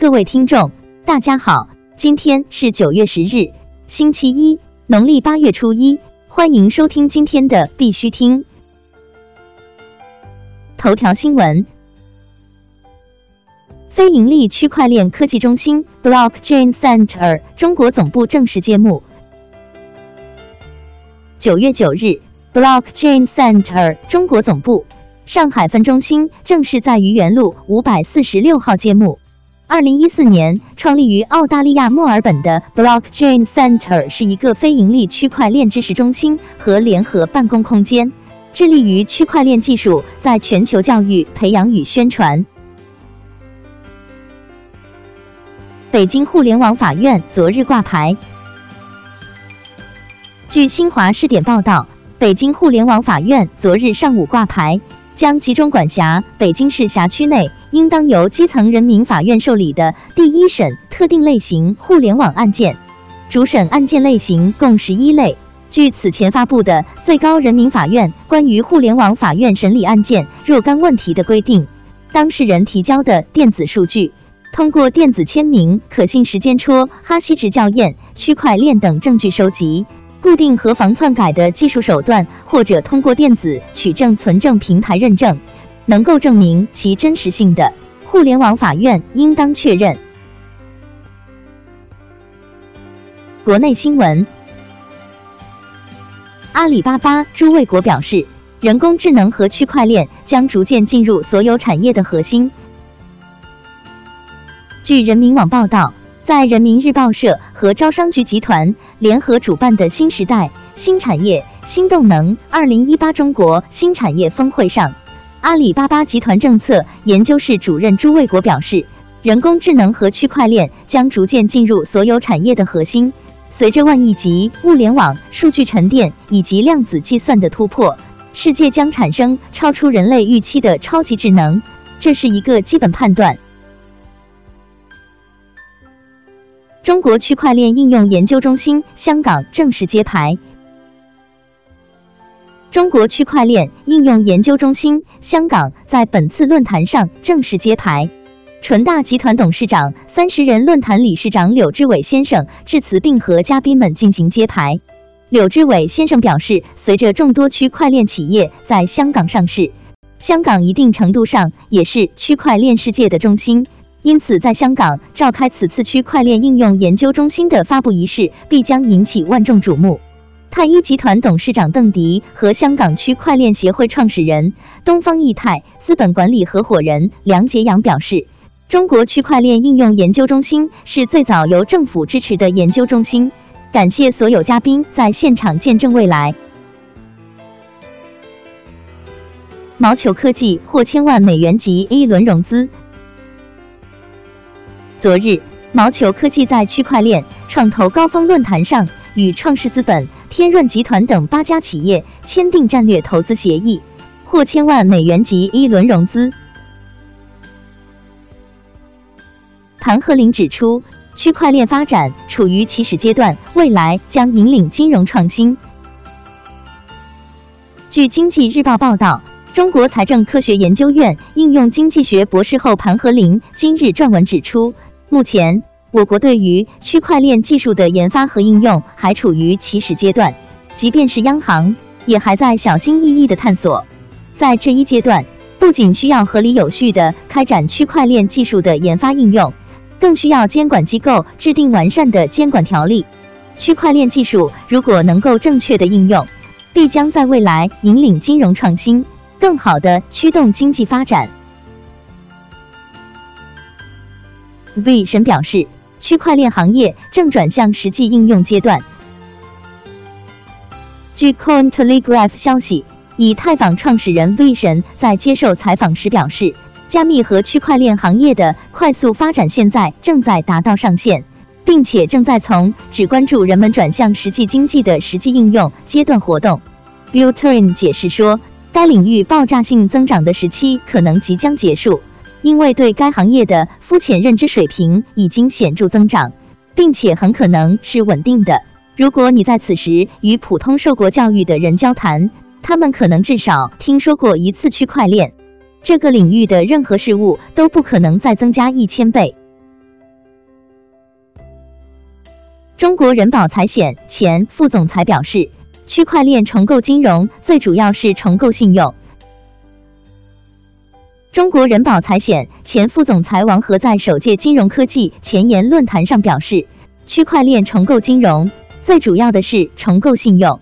各位听众，大家好，今天是九月十日，星期一，农历八月初一，欢迎收听今天的必须听。头条新闻：非盈利区块链科技中心 Blockchain Center 中国总部正式揭幕。九月九日，Blockchain Center 中国总部上海分中心正式在愚园路五百四十六号揭幕。二零一四年创立于澳大利亚墨尔本的 Blockchain Center 是一个非盈利区块链知识中心和联合办公空间，致力于区块链技术在全球教育、培养与宣传。北京互联网法院昨日挂牌。据新华视点报道，北京互联网法院昨日上午挂牌。将集中管辖北京市辖区内应当由基层人民法院受理的第一审特定类型互联网案件，主审案件类型共十一类。据此前发布的最高人民法院关于互联网法院审理案件若干问题的规定，当事人提交的电子数据，通过电子签名、可信时间戳、哈希值校验、区块链等证据收集。固定和防篡改的技术手段，或者通过电子取证存证平台认证，能够证明其真实性的，互联网法院应当确认。国内新闻：阿里巴巴朱卫国表示，人工智能和区块链将逐渐进入所有产业的核心。据人民网报道。在人民日报社和招商局集团联合主办的新时代新产业新动能二零一八中国新产业峰会上，阿里巴巴集团政策研究室主任朱卫国表示，人工智能和区块链将逐渐进入所有产业的核心。随着万亿级物联网、数据沉淀以及量子计算的突破，世界将产生超出人类预期的超级智能，这是一个基本判断。中国区块链应用研究中心香港正式揭牌。中国区块链应用研究中心香港在本次论坛上正式揭牌。纯大集团董事长、三十人论坛理事长柳志伟先生致辞，并和嘉宾们进行揭牌。柳志伟先生表示，随着众多区块链企业在香港上市，香港一定程度上也是区块链世界的中心。因此，在香港召开此次区块链应用研究中心的发布仪式，必将引起万众瞩目。太一集团董事长邓迪和香港区块链协会创始人、东方易泰资本管理合伙人梁杰阳表示，中国区块链应用研究中心是最早由政府支持的研究中心。感谢所有嘉宾在现场见证未来。毛球科技获千万美元级 A 轮融资。昨日，毛球科技在区块链创投高峰论坛上，与创世资本、天润集团等八家企业签订战略投资协议，获千万美元级一轮融资。谭鹤林指出，区块链发展处于起始阶段，未来将引领金融创新。据经济日报报道，中国财政科学研究院应用经济学博士后盘和林今日撰文指出。目前，我国对于区块链技术的研发和应用还处于起始阶段，即便是央行，也还在小心翼翼的探索。在这一阶段，不仅需要合理有序的开展区块链技术的研发应用，更需要监管机构制定完善的监管条例。区块链技术如果能够正确的应用，必将在未来引领金融创新，更好的驱动经济发展。V 神表示，区块链行业正转向实际应用阶段。据 Coin Telegraph 消息，以太坊创始人 V 神在接受采访时表示，加密和区块链行业的快速发展现在正在达到上限，并且正在从只关注人们转向实际经济的实际应用阶段活动。Bill Turin 解释说，该领域爆炸性增长的时期可能即将结束因为对该行业的肤浅认知水平已经显著增长并且很可能是稳定的。如果你在此时与普通受过教育的人交谈他们可能至少听说过一次区块链。这个领域的任何事物都不可能再增加一千倍。中国人保财险前副总裁表示区块链重构金融最主要是重构信用。中国人保财险前副总裁王和在首届金融科技前沿论坛上表示，区块链重构金融最主要的是重构信用，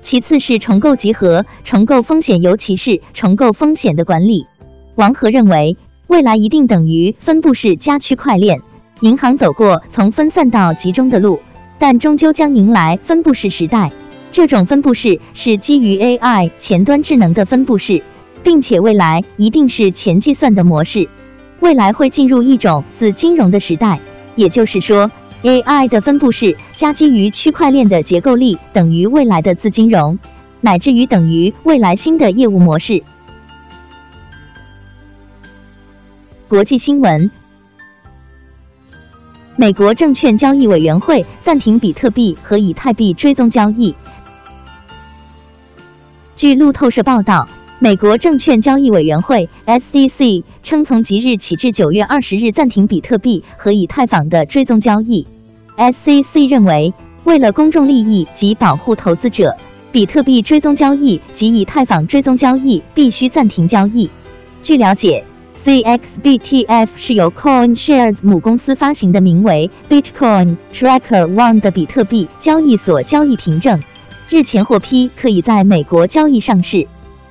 其次是重构集合、重构风险，尤其是重构风险的管理。王和认为，未来一定等于分布式加区块链，银行走过从分散到集中的路，但终究将迎来分布式时代。这种分布式是基于 AI 前端智能的分布式。并且未来一定是前计算的模式，未来会进入一种自金融的时代，也就是说，AI 的分布式加基于区块链的结构力等于未来的自金融，乃至于等于未来新的业务模式。国际新闻：美国证券交易委员会暂停比特币和以太币追踪交易。据路透社报道。美国证券交易委员会 （SEC） 称，从即日起至九月二十日暂停比特币和以太坊的追踪交易。SEC 认为，为了公众利益及保护投资者，比特币追踪交易及以太坊追踪交易必须暂停交易。据了解，CXBTF 是由 CoinShares 母公司发行的名为 Bitcoin Tracker One 的比特币交易所交易凭证，日前获批可以在美国交易上市。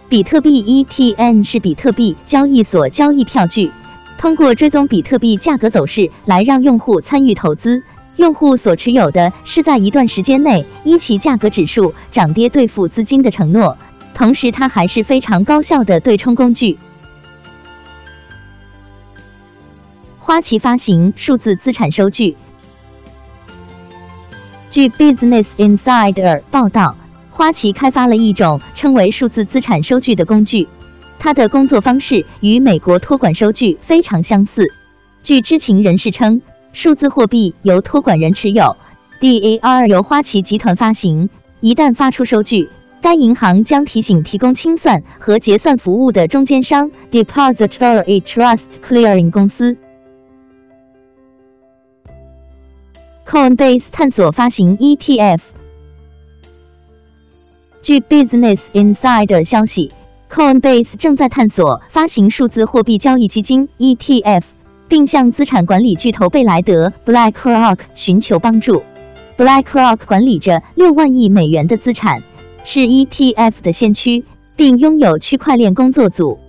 比特币 ETN 是比特币交易所交易票据，通过追踪比特币价格走势来让用户参与投资。用户所持有的是在一段时间内依其价格指数涨跌兑付资金的承诺，同时它还是非常高效的对冲工具。花旗发行数字资产收据。据 Business Insider 报道。花旗开发了一种称为数字资产收据的工具，它的工作方式与美国托管收据非常相似。据知情人士称，数字货币由托管人持有，DAR 由花旗集团发行。一旦发出收据，该银行将提醒提供清算和结算服务的中间商 Depository Trust Clearing 公司。Coinbase 探索发行 ETF。据 Business Insider 消息，Coinbase 正在探索发行数字货币交易基金 ETF，并向资产管理巨头贝莱德 BlackRock 寻求帮助。BlackRock 管理着六万亿美元的资产，是 ETF 的先驱，并拥有区块链工作组。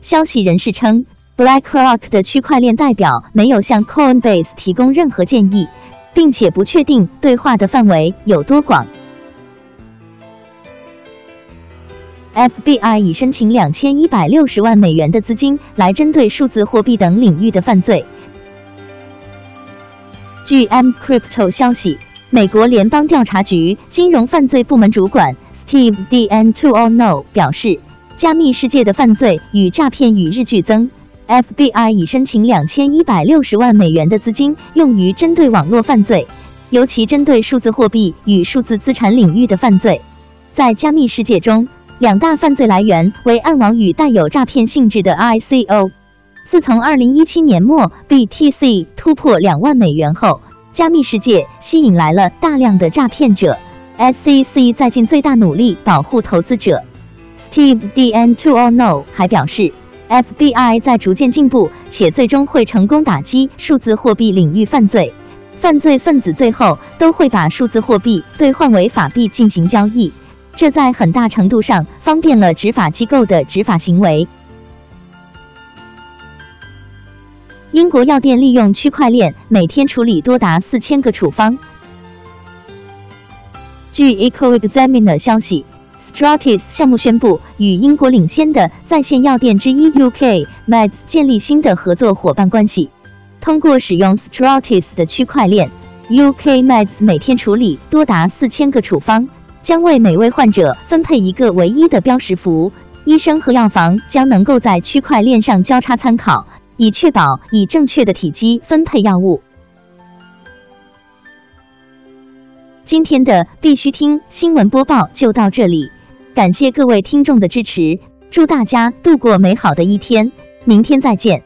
消息人士称，BlackRock 的区块链代表没有向 Coinbase 提供任何建议，并且不确定对话的范围有多广。FBI 已申请两千一百六十万美元的资金来针对数字货币等领域的犯罪。据 M Crypto 消息，美国联邦调查局金融犯罪部门主管 Steve D. N. To Know 表示，加密世界的犯罪与诈骗与日俱增。FBI 已申请两千一百六十万美元的资金用于针对网络犯罪，尤其针对数字货币与数字资产领域的犯罪。在加密世界中，两大犯罪来源为暗网与带有诈骗性质的 ICO。自从二零一七年末 BTC 突破两万美元后，加密世界吸引来了大量的诈骗者。SEC 在尽最大努力保护投资者。Steve D. N. To All Know 还表示，FBI 在逐渐进步，且最终会成功打击数字货币领域犯罪。犯罪分子最后都会把数字货币兑换为法币进行交易。这在很大程度上方便了执法机构的执法行为。英国药店利用区块链每天处理多达四千个处方。据 EcoExaminer 消息，Stratis 项目宣布与英国领先的在线药店之一 UK Meds 建立新的合作伙伴关系。通过使用 Stratis 的区块链，UK Meds 每天处理多达四千个处方。将为每位患者分配一个唯一的标识符，医生和药房将能够在区块链上交叉参考，以确保以正确的体积分配药物。今天的必须听新闻播报就到这里，感谢各位听众的支持，祝大家度过美好的一天，明天再见。